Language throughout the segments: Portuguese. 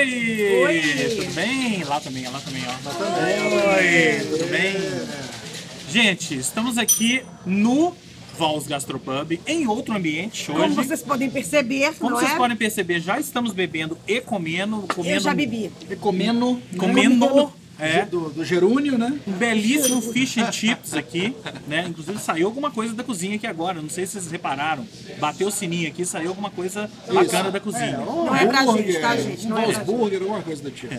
Oi! Oi. Tudo bem? Lá também, lá também, ó. Lá também. Oi! Tudo bem? Gente, estamos aqui no Vals Gastropub, em outro ambiente hoje. Como vocês podem perceber, Como não vocês é? podem perceber, já estamos bebendo e comendo. comendo Eu já bebi. E comendo. Comendo. É. Do, do gerúnio, né? Um belíssimo fish and chips aqui, né? Inclusive saiu alguma coisa da cozinha aqui agora. Não sei se vocês repararam. Bateu o sininho aqui, saiu alguma coisa bacana da cozinha. um Não é pra gente, tá, gente? Não Um é pra Wolfsburger, alguma coisa do tipo.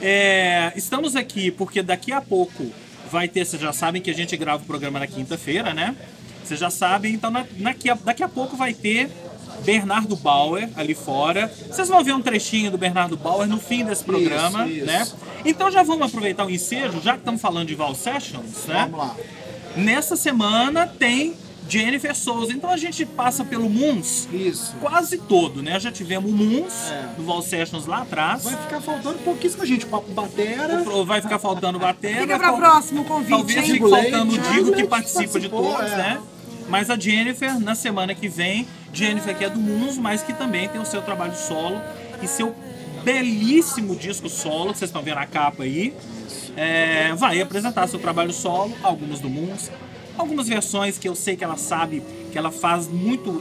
É, estamos aqui porque daqui a pouco vai ter, vocês já sabem que a gente grava o programa na quinta-feira, né? Vocês já sabem, então na- daqui, a, daqui a pouco vai ter Bernardo Bauer ali fora. Vocês vão ver um trechinho do Bernardo Bauer no fim desse programa, isso. né? Então já vamos aproveitar o ensejo, já que estamos falando de Val Sessions, né? Vamos lá. Nessa semana tem Jennifer Souza. Então a gente passa pelo Moons Isso. quase todo, né? Já tivemos o Moons É. do Val Sessions lá atrás. Vai ficar faltando pouquíssima gente. Papo batera. Vai ficar faltando bater. Fica pra próximo convite, Talvez hein? fique faltando o Digo que participa de todos, é. né? Mas a Jennifer, na semana que vem, Jennifer que é do Moons, mas que também tem o seu trabalho solo e seu belíssimo disco solo, que vocês estão vendo a capa aí. É, vai apresentar seu trabalho solo, algumas do Moons, algumas versões que eu sei que ela sabe que ela faz muito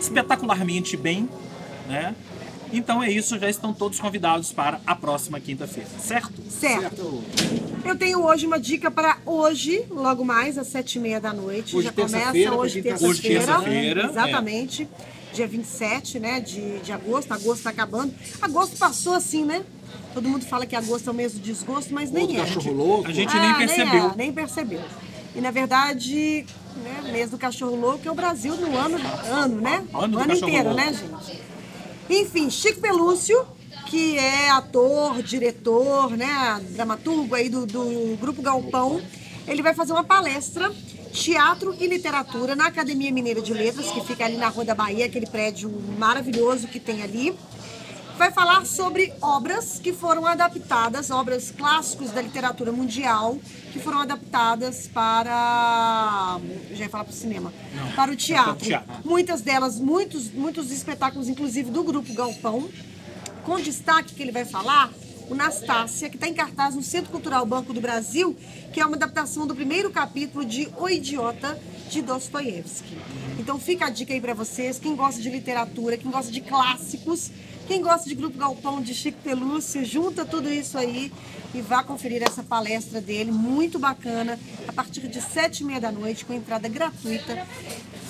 espetacularmente bem, né? Então é isso, já estão todos convidados para a próxima quinta-feira, certo? Certo. Eu tenho hoje uma dica para hoje, logo mais, às sete e meia da noite. Hoje, Já começa terça-feira, hoje, tá Hoje, terça-feira. terça-feira, Exatamente. Dia 27, né, de, de agosto. Agosto tá acabando. Agosto passou assim, né? Todo mundo fala que agosto é o mês do desgosto, mas nem Outro é. cachorro louco. A gente Ah, nem percebeu. é, nem percebeu. E na verdade, né, mês do cachorro louco é o Brasil no ano, ano né? Ano ano inteiro, louco. né, gente? Enfim, Chico Pelúcio, que é ator, diretor, né, dramaturgo aí do, do Grupo Galpão, ele vai fazer uma palestra Teatro e Literatura na Academia Mineira de Letras, que fica ali na Rua da Bahia, aquele prédio maravilhoso que tem ali vai falar sobre obras que foram adaptadas, obras clássicos da literatura mundial, que foram adaptadas para. Já ia falar para o cinema. para o teatro. para o teatro. Muitas delas, muitos, muitos espetáculos, inclusive do Grupo Galpão. Com destaque que ele vai falar, o Nastácia, que está em cartaz no Centro Cultural Banco do Brasil, que é uma adaptação do primeiro capítulo de O Idiota, de Dostoiévski. Então fica a dica aí para vocês, quem gosta de literatura, quem gosta de clássicos, quem gosta de Grupo Galpão, de Chico Pelúcio, junta tudo isso aí e vá conferir essa palestra dele, muito bacana, a partir de sete e meia da noite, com entrada gratuita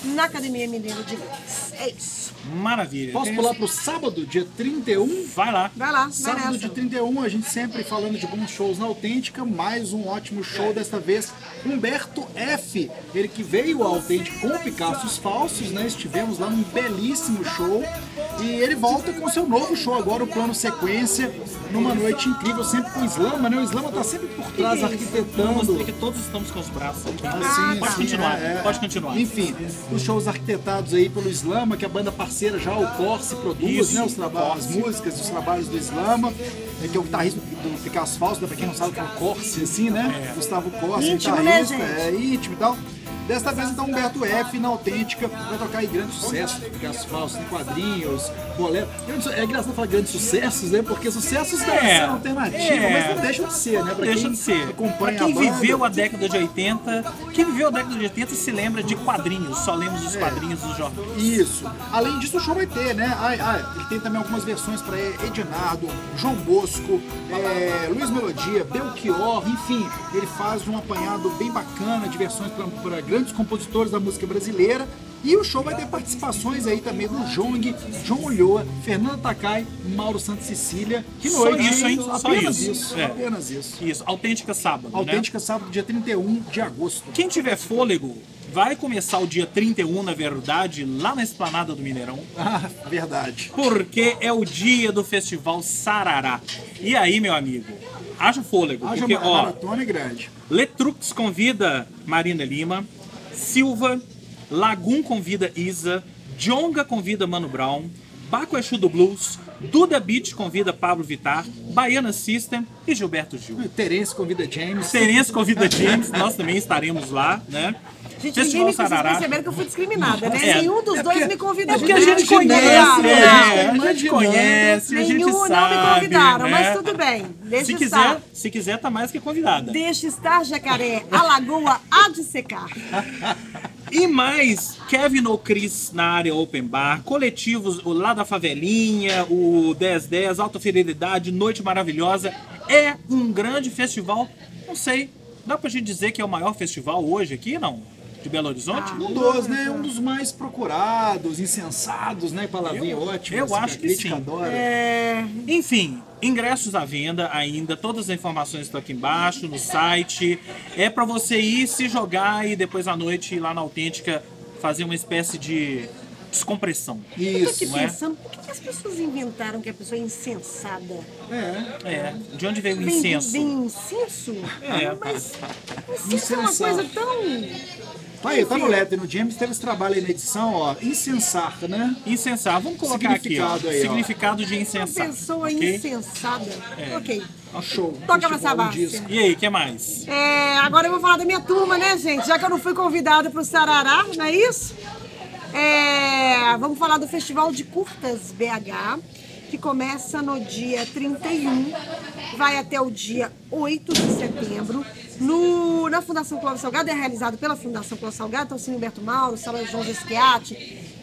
na Academia Mineira de Letras. É isso. Maravilha. Posso pular pro sábado, dia 31? Vai lá. Vai lá, vai Sábado nessa. de 31, a gente sempre falando de bons shows na Autêntica, mais um ótimo show, desta vez Humberto F. Ele que veio ao Autêntica com Picassos Falsos, né? Estivemos lá num belíssimo show. E ele volta com seu novo show agora, o Plano Sequência, numa noite incrível, sempre com o Slama, né? O Slama tá sempre por trás, Eu arquitetando. mostrei que todos estamos com os braços aqui. Assim, pode assim, continuar, é, é. pode continuar. Enfim, os shows arquitetados aí pelo Slama, que a banda parceira já, o Corse, produz, Isso, né? Os trabalhos, as músicas, os trabalhos do Slama, né, que é o guitarrista do Picasso Falso, né, pra quem não sabe que é o Corse, assim, né? Gustavo Corse, Íntimo, né, guitarrista, gente? é íntimo e tal. Desta vez, então, Humberto F, na autêntica, vai tocar aí grandes sucessos Picasso Falso, tem quadrinhos, bolero. É engraçado falar grandes sucessos, né? Porque sucessos É, cena alternativa, é. mas não deixam de ser, né? Pra Deixa de ser. Pra acompanha quem a banda. viveu a década de 80, quem viveu a década de 80 se lembra de quadrinhos, só lemos os quadrinhos dos jornais. Isso. Além disso, o show vai ter, né? Ele tem também algumas versões para Edinardo, João Bosco, é, Luiz Melodia, Belchior, enfim. Ele faz um apanhado bem bacana de versões para grandes compositores da música brasileira. E o show vai ter participações aí também do Jong, João Ulloa, Fernanda Takai, Mauro Santa Cecília. Que Só noite, isso, hein? Só Apenas isso. isso. É. Apenas isso. Isso, autêntica sábado, né? Autêntica sábado, dia 31 de agosto. Quem tiver fôlego, vai começar o dia 31, na verdade, lá na Esplanada do Mineirão. Ah, verdade. Porque é o dia do Festival Sarará. E aí, meu amigo, haja fôlego. Haja porque, uma ó, maratona é grande. Letrux convida Marina Lima, Silva, Lagum convida Isa, Jonga convida Mano Brown, Baco Exu do Blues, Duda Beat convida Pablo Vittar, Baiana System e Gilberto Gil. Terence convida James. Terence convida James, nós também estaremos lá, né? Gente, Festival ninguém me vocês perceberam que eu fui discriminada, né? É. Nenhum dos dois me convidou. É porque a gente conhece, é, não. a gente conhece, a gente Nenhum sabe. não me convidaram, né? mas tudo bem. Deixa Se estar. quiser, se quiser, tá mais que convidada. Deixa estar, jacaré. A lagoa há de secar. E mais, Kevin ou Chris na área Open Bar, coletivos o lá da Favelinha, o 1010, Alta Fidelidade, Noite Maravilhosa. É um grande festival, não sei, dá pra gente dizer que é o maior festival hoje aqui, não? De Belo Horizonte? Um dos, né? Um dos mais procurados, insensados, né? Palavrinha Eu- ótima. eu assim, acho a que crítica sim. adora. É, Enfim, ingressos à venda ainda, todas as informações estão aqui embaixo no site. É pra você ir se jogar e depois à noite ir lá na Autêntica fazer uma espécie de descompressão. eu tô aqui Isso. é? pensando, por que que as pessoas inventaram que a pessoa é insensada? É. É, de onde veio o Vem, incenso? vem incenso? É. Mas incenso é uma coisa tão... Tá aí, tá no letter. No James teve esse trabalho aí na edição, ó. Insensar, né? Incensar, vamos colocar aqui, ó. Significado aí, ó. Significado de Uma incensar. pessoa ok? insensada. É. Ok. Show. Toca pra disco. E aí, o que mais? É, agora eu vou falar da minha turma, né, gente? Já que eu não fui convidada para o Sarará, não é isso? É, vamos falar do Festival de Curtas BH, que começa no dia 31, vai até o dia 8 de setembro, no, na Fundação Clóvis Salgado, é realizado pela Fundação Clóvis Salgado, então Cine Humberto Mauro, Sala João Gesquiati,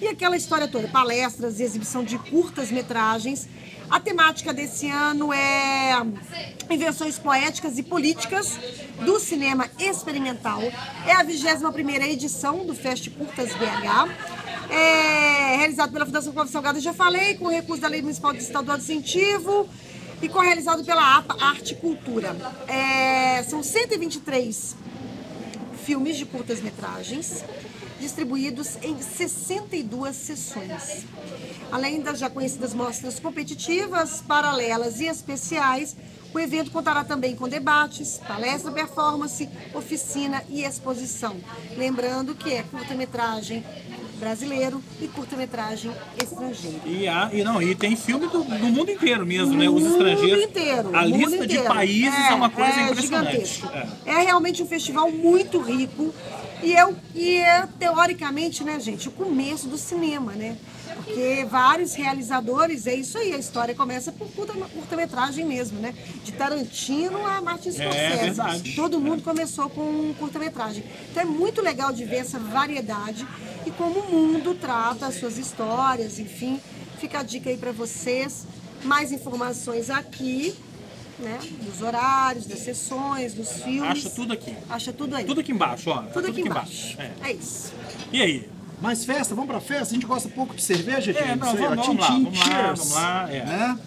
e aquela história toda, palestras e exibição de curtas-metragens. A temática desse ano é invenções poéticas e políticas do cinema experimental. É a 21ª edição do Fest Curtas BH. É realizado pela Fundação Clóvis Salgado, já falei, com recurso da Lei Municipal de Estadual de Incentivo e co-realizado pela APA Arte e Cultura. É, são 123 filmes de curtas-metragens, distribuídos em 62 sessões. Além das já conhecidas mostras competitivas, paralelas e especiais, o evento contará também com debates, palestra, performance, oficina e exposição. Lembrando que é curta-metragem brasileiro e curta-metragem estrangeiro. E, há- e não, e tem filme do, do mundo inteiro mesmo, né? Os mundo estrangeiros. inteiro. A lista de inteiro. países é, uma coisa impressionante. gigantesco. É. É. realmente um festival muito rico e, eu, e é, teoricamente, né, gente, o começo do cinema, né? Porque vários realizadores, é isso aí, a história começa por curta- curta-metragem mesmo, né? De Tarantino a Martin Scorsese. verdade. Todo mundo começou com curta-metragem. Então é muito legal de ver essa variedade e como o mundo trata as suas histórias, enfim. Fica a dica aí para vocês. Mais informações aqui, né? Dos horários, das sessões, dos filmes. Acha tudo aqui. Acha tudo aí. Tudo aqui embaixo, ó. Tudo aqui embaixo. É. É isso. E aí? Mais festa? Vamos pra festa? A gente gosta pouco de cerveja, É, James? não, Isso aí, vamos- vamos lá, tchim, vamos lá, cheers, vamos lá, é. Né?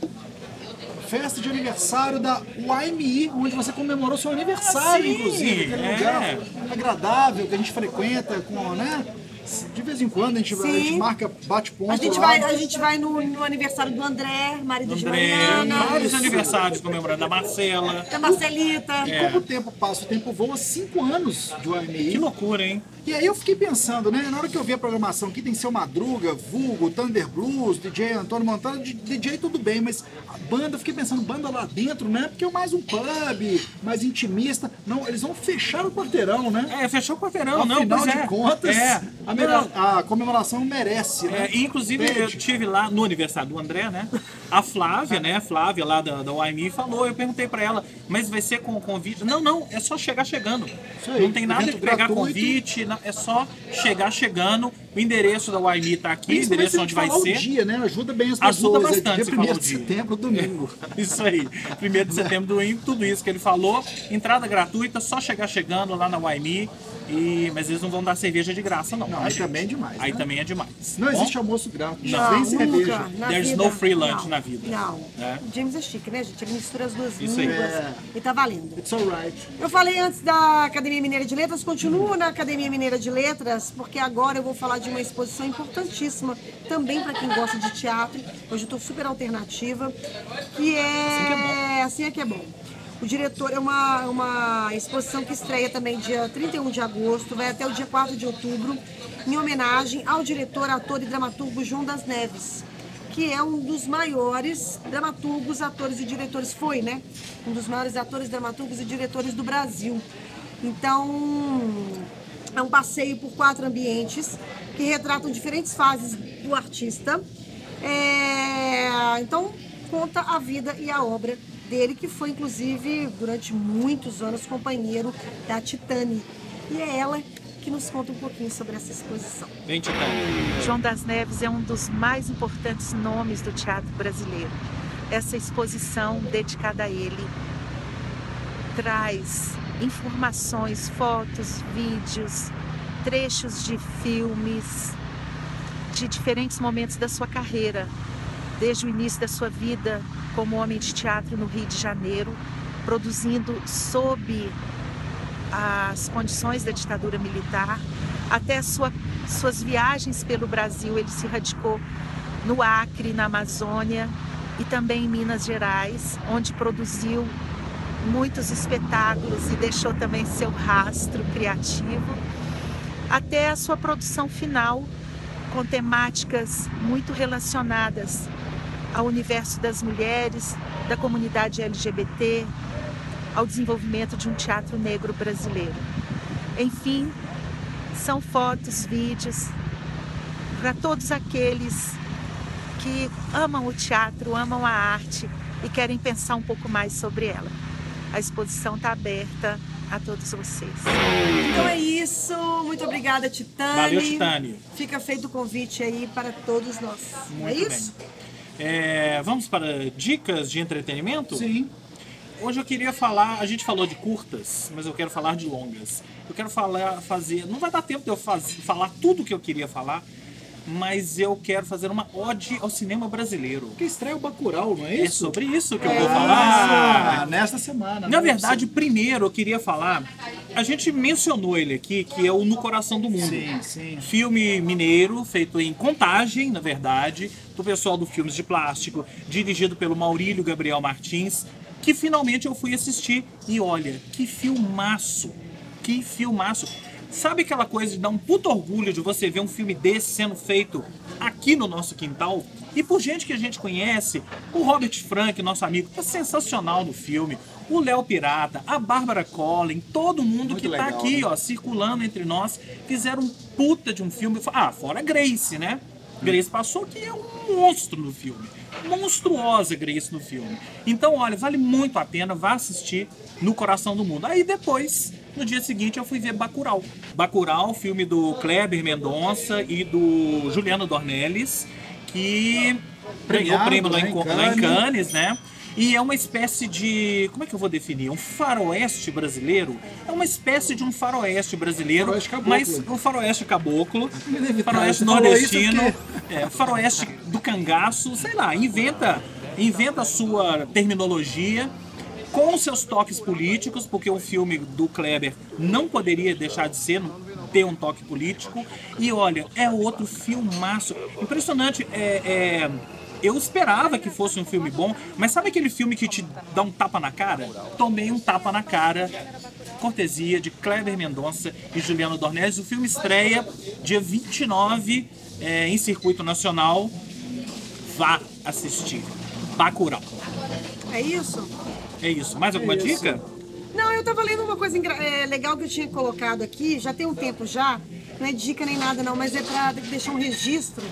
Festa de aniversário da YMI, onde você comemorou seu aniversário, Ah, sim, inclusive. Aquele é. lugar agradável que a gente frequenta com, né? De vez em quando a gente, a gente marca, bate ponto A gente lá. vai, a gente vai no, no aniversário do André, marido de André, Mariana. vários aniversários comemorando da Marcela. Da Marcelita. E como o tempo passa, o tempo voa, cinco anos de YMI. Que loucura, hein? E aí eu fiquei pensando, né? Na hora que eu vi a programação aqui, tem seu Madruga, Vulgo, Thunder Blues, DJ Antônio Montana, DJ tudo bem, mas a banda, eu fiquei pensando, banda lá dentro, né? Porque é mais um pub, mais intimista. Não, eles vão fechar o quarteirão, né? É, fechou o quarteirão, não, Afinal de é. contas, É. a, melhor- a comemoração merece, né? É, inclusive, eu tive lá no aniversário do André, né? A Flávia, né? A Flávia lá da, da YMI falou, eu perguntei pra ela, mas vai ser com convite? Não, não, é só chegar chegando. aí, não tem nada de pegar gratuito. convite, é só chegar chegando. O endereço da YMI tá aqui, o endereço onde vai ser. dia, né? Ajuda bem as Ajuda pessoas. bastante é dia falar 1 o de setembro, domingo. Isso aí. 1 de setembro do domingo, tudo isso que ele falou. Entrada gratuita, só chegar chegando lá na YMI. E... Mas eles não vão dar cerveja de graça, não. Não, tá, aí gente? também é demais, Aí né? também é demais. Não Bom, existe almoço grátis, Não, nem nunca. cerveja. Na There's vida, no free lunch não. na vida. Não. É. O James é chique, né, gente? Ele mistura as duas Isso línguas É. e tá valendo. It's alright. Eu falei antes da Academia Mineira de Letras, continuo na Academia Mineira de Letras, porque agora eu vou falar de uma exposição importantíssima também para quem gosta de teatro. Hoje eu estou super alternativa, que é Assim é que é bom. O diretor é uma, uma exposição que estreia também dia 31 de agosto, vai até o dia 4 de outubro, em homenagem ao diretor, ator e dramaturgo João das Neves que é um dos maiores dramaturgos, atores e diretores, foi, né? Um dos maiores atores, dramaturgos e diretores do Brasil. Então, É um passeio por quatro ambientes que retratam diferentes fases do artista. É, então, conta a vida e a obra dele, que foi, inclusive, durante muitos anos, companheiro da Titane. E é ela que nos conta um pouquinho sobre essa exposição. Vem, Titane. João das Neves é um dos mais importantes nomes do teatro brasileiro. Essa exposição dedicada a ele traz informações, fotos, vídeos, trechos de filmes de diferentes momentos da sua carreira, desde o início da sua vida como homem de teatro no Rio de Janeiro, produzindo sob as condições da ditadura militar, até sua, suas viagens pelo Brasil. Ele se radicou no Acre, na Amazônia e também em Minas Gerais, onde produziu muitos espetáculos e deixou também seu rastro criativo, até a sua produção final, com temáticas muito relacionadas ao universo das mulheres, da comunidade LGBT, ao desenvolvimento de um teatro negro brasileiro. Enfim, são fotos, vídeos para todos aqueles que amam o teatro, amam a arte e querem pensar um pouco mais sobre ela. A exposição está aberta a todos vocês. Então é isso. Muito obrigada, Titane. Valeu, Titane. Fica feito o convite aí para todos nós. Muito é bem. É, vamos para dicas de entretenimento? Sim. Hoje eu queria falar, a gente falou de curtas, mas eu quero falar de longas. Eu quero falar, fazer, não vai dar tempo de eu faz, falar tudo que eu queria falar, mas eu quero fazer uma ode ao cinema brasileiro. Porque estreia o Bacurau, não é É isso? sobre isso que eu vou Ah, falar. nesta semana. Na né? verdade, primeiro eu queria falar, a gente mencionou ele aqui, que é o No Coração do Mundo. Sim, sim. Filme mineiro, feito em contagem, na verdade, do pessoal do Filmes de Plástico, dirigido pelo Maurílio Gabriel Martins, que finalmente eu fui assistir. E olha, que filmaço! Que filmaço! Sabe aquela coisa de dar um puto orgulho de você ver um filme desse sendo feito aqui no nosso quintal? E por gente que a gente conhece, o Robert Frank, nosso amigo, tá sensacional no filme. O Léo Pirata, a Bárbara Collin, todo mundo Muito que tá legal, aqui, né? ó, circulando entre nós, fizeram um puta de um filme. Ah, fora Grace, né? Grace passou que é um monstro no filme. Monstruosa Grace no filme. Então, olha, vale muito a pena, vá assistir no Coração do Mundo. Aí depois, no dia seguinte, eu fui ver Bacurau. Bacurau, filme do Kleber Mendonça e do Juliano Dornelles, que ganhou Premiado, prêmio lá em, lá em Cannes. Né? E é uma espécie de. Como é que eu vou definir? Um faroeste brasileiro? É uma espécie de um faroeste brasileiro, Faroeste caboclo. mas um faroeste caboclo, Inevitável. faroeste nordestino, é, faroeste do cangaço, sei lá, inventa, inventa a sua terminologia com seus toques políticos, porque o filme do Kleber não poderia deixar de ser, ter um toque político. E olha, é outro filmaço. Impressionante. É, é, eu esperava que fosse um filme bom, mas sabe aquele filme que te dá um tapa na cara? Tomei um tapa na cara. Cortesia de Kleber Mendonça e Juliano Dornelles. O filme estreia dia 29 é, em circuito nacional. Vá assistir. Bacurau. É isso? É isso. Mais alguma isso. dica? Não, eu tava lendo uma coisa é, legal que eu tinha colocado aqui, já tem um tempo já, não é dica nem nada não, mas é pra deixar um registro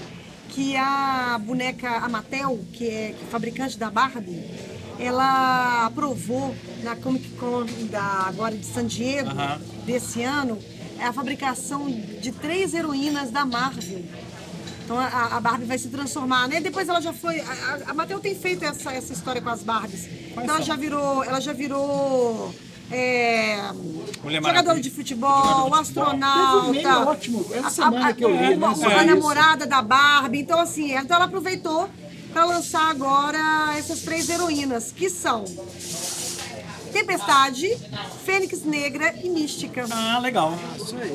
que a boneca Amatel, que é fabricante da Barbie, ela aprovou na Comic Con da, agora de San Diego, Aham. desse ano, é a fabricação de três heroínas da Marvel. Então a, a Barbie vai se transformar, né? Depois ela já foi. A, a- Mattel tem feito essa, essa história com as Barbies. então ela já virou. Ela já virou. é, Maravilha. de futebol, astronauta. Teve um meme ótimo, essa a- semana a- que eu li, né, Uma, uma namorada da Barbie. Então, assim, então ela aproveitou para lançar agora essas três heroínas, que são Tempestade, Fênix Negra e Mística. Ah, legal.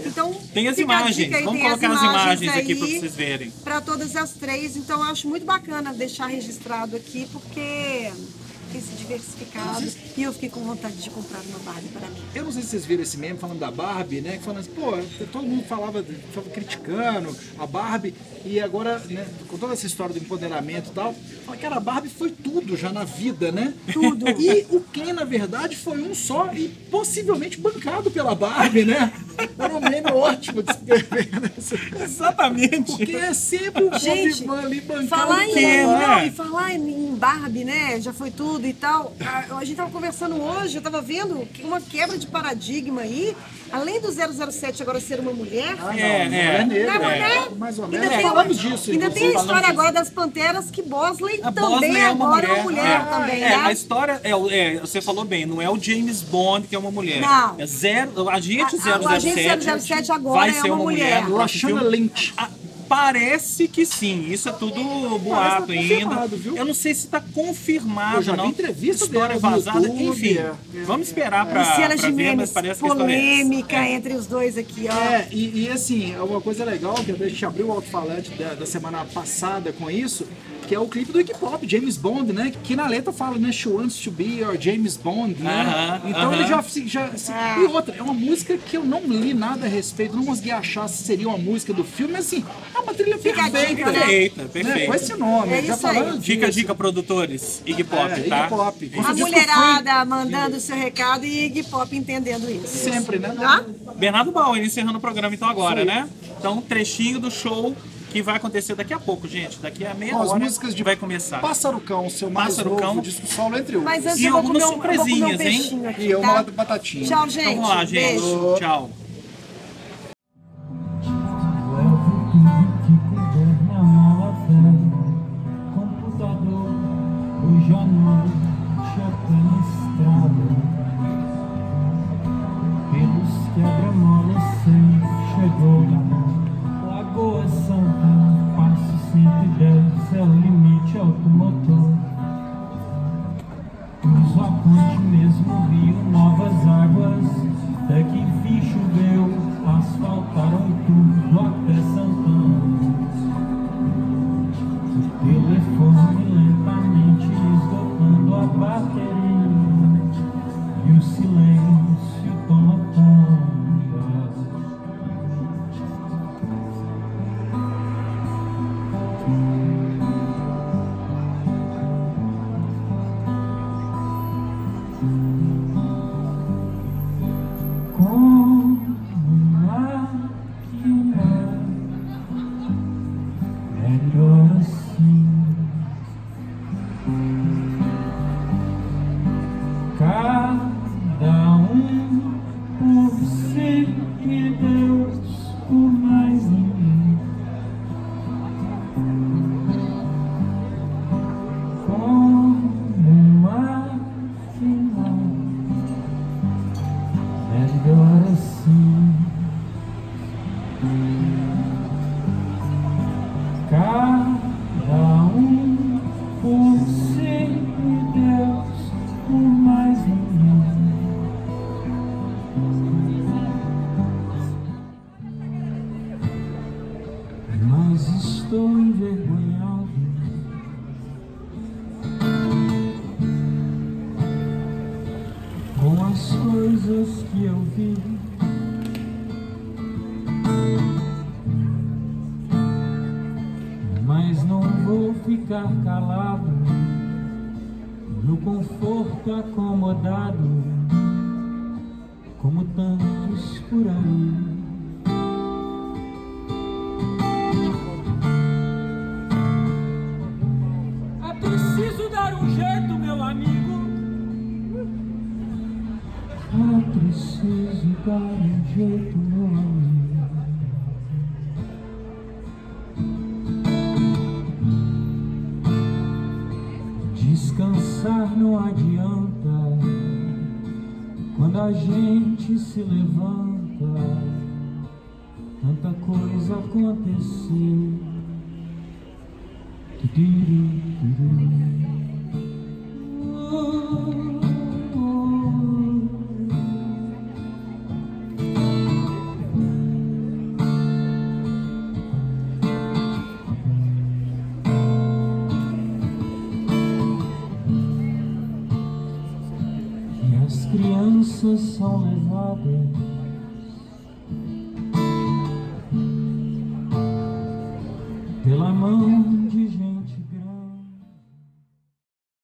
Então, Tem as imagens. aí, Vamos tem colocar as imagens aí aqui para vocês verem. Para todas as três, então eu acho muito bacana deixar registrado aqui, porque se diversificado e eu fiquei com vontade de comprar uma Barbie para mim. Eu não sei se vocês viram esse meme falando da Barbie, né? Que falando assim, pô, todo mundo falava, falava criticando a Barbie, e agora, né, com toda essa história do empoderamento e tal, fala que a Barbie foi tudo já na vida, né? Tudo. E o Ken, na verdade, foi um só e possivelmente bancado pela Barbie, né? Man é ótimo descrevendo isso. Exatamente. Porque é sempre o Gente, ali bancando Falar em, tema, não, né? e falar em em Barbie, né? Já foi tudo e tal. A, a gente tava conversando hoje, eu tava vendo uma quebra de paradigma aí. Além do 007 agora ser uma mulher, Ah, não, É, não é. é é mulher? mais ou Ainda menos. tem, Falamos disso, ainda tem a história agora das panteras que Bosley A também Bosley é uma agora mulher. é uma mulher é. também, É, né? a história é, é, você falou bem, não é o James Bond que é uma mulher. Não. É zero, agente A- a- o 007. agente 007 agora vai é ser uma uma mulher. próximo Lashana. Lynch. Ah, Parece que sim, isso é tudo boato ainda. confirmado, viu? Eu não sei se está confirmado, Eu já vi não. entrevista História vazada, YouTube, enfim. é. Vamos esperar para Luciana ver, mas parece é polêmica entre os dois aqui, ó. É, e, e, assim, é uma coisa legal, que a gente abriu o alto-falante da, da semana passada com isso, que é o clipe do Iggy Pop, James Bond, né? Que na letra fala, né? She wants to be your James Bond, né? Aham, então aham. ele já, se- já se- Ah. E outra, é uma música que eu não li nada a respeito, não consegui achar se seria uma música do filme, mas assim, é uma trilha Fica a perfeita, dica, né? Perfeita, né? perfeita. Com esse nome, É já isso aí. falando Dica, disso. dica, produtores. Iggy Pop, É, Iggy tá? Pop. A mulherada mandando o seu recado e Iggy Pop entendendo isso. Sempre, né? Tá? Bernardo Bauer encerrando o programa então agora, né? Então, um trechinho do show que vai acontecer daqui a pouco, gente. Daqui a meia as hora músicas de vai começar. Pássaro Cão, seu mais Pássaro novo Cão. disco solo, entre outros. Mas antes E eu vou algumas comer um, eu vou comer um surpresinhas, hein? peixinho aqui, E uma tá? batatinha. Tchau, gente. Então vamos lá, gente. Beijo. Tchau. Cruzo a ponte mesmo, rio, novas águas. Até que enfim conforto acomodado, como tantos por aí. É preciso dar um jeito, se levanta. Tanta coisa aconteceu. Tuduru, tuduru.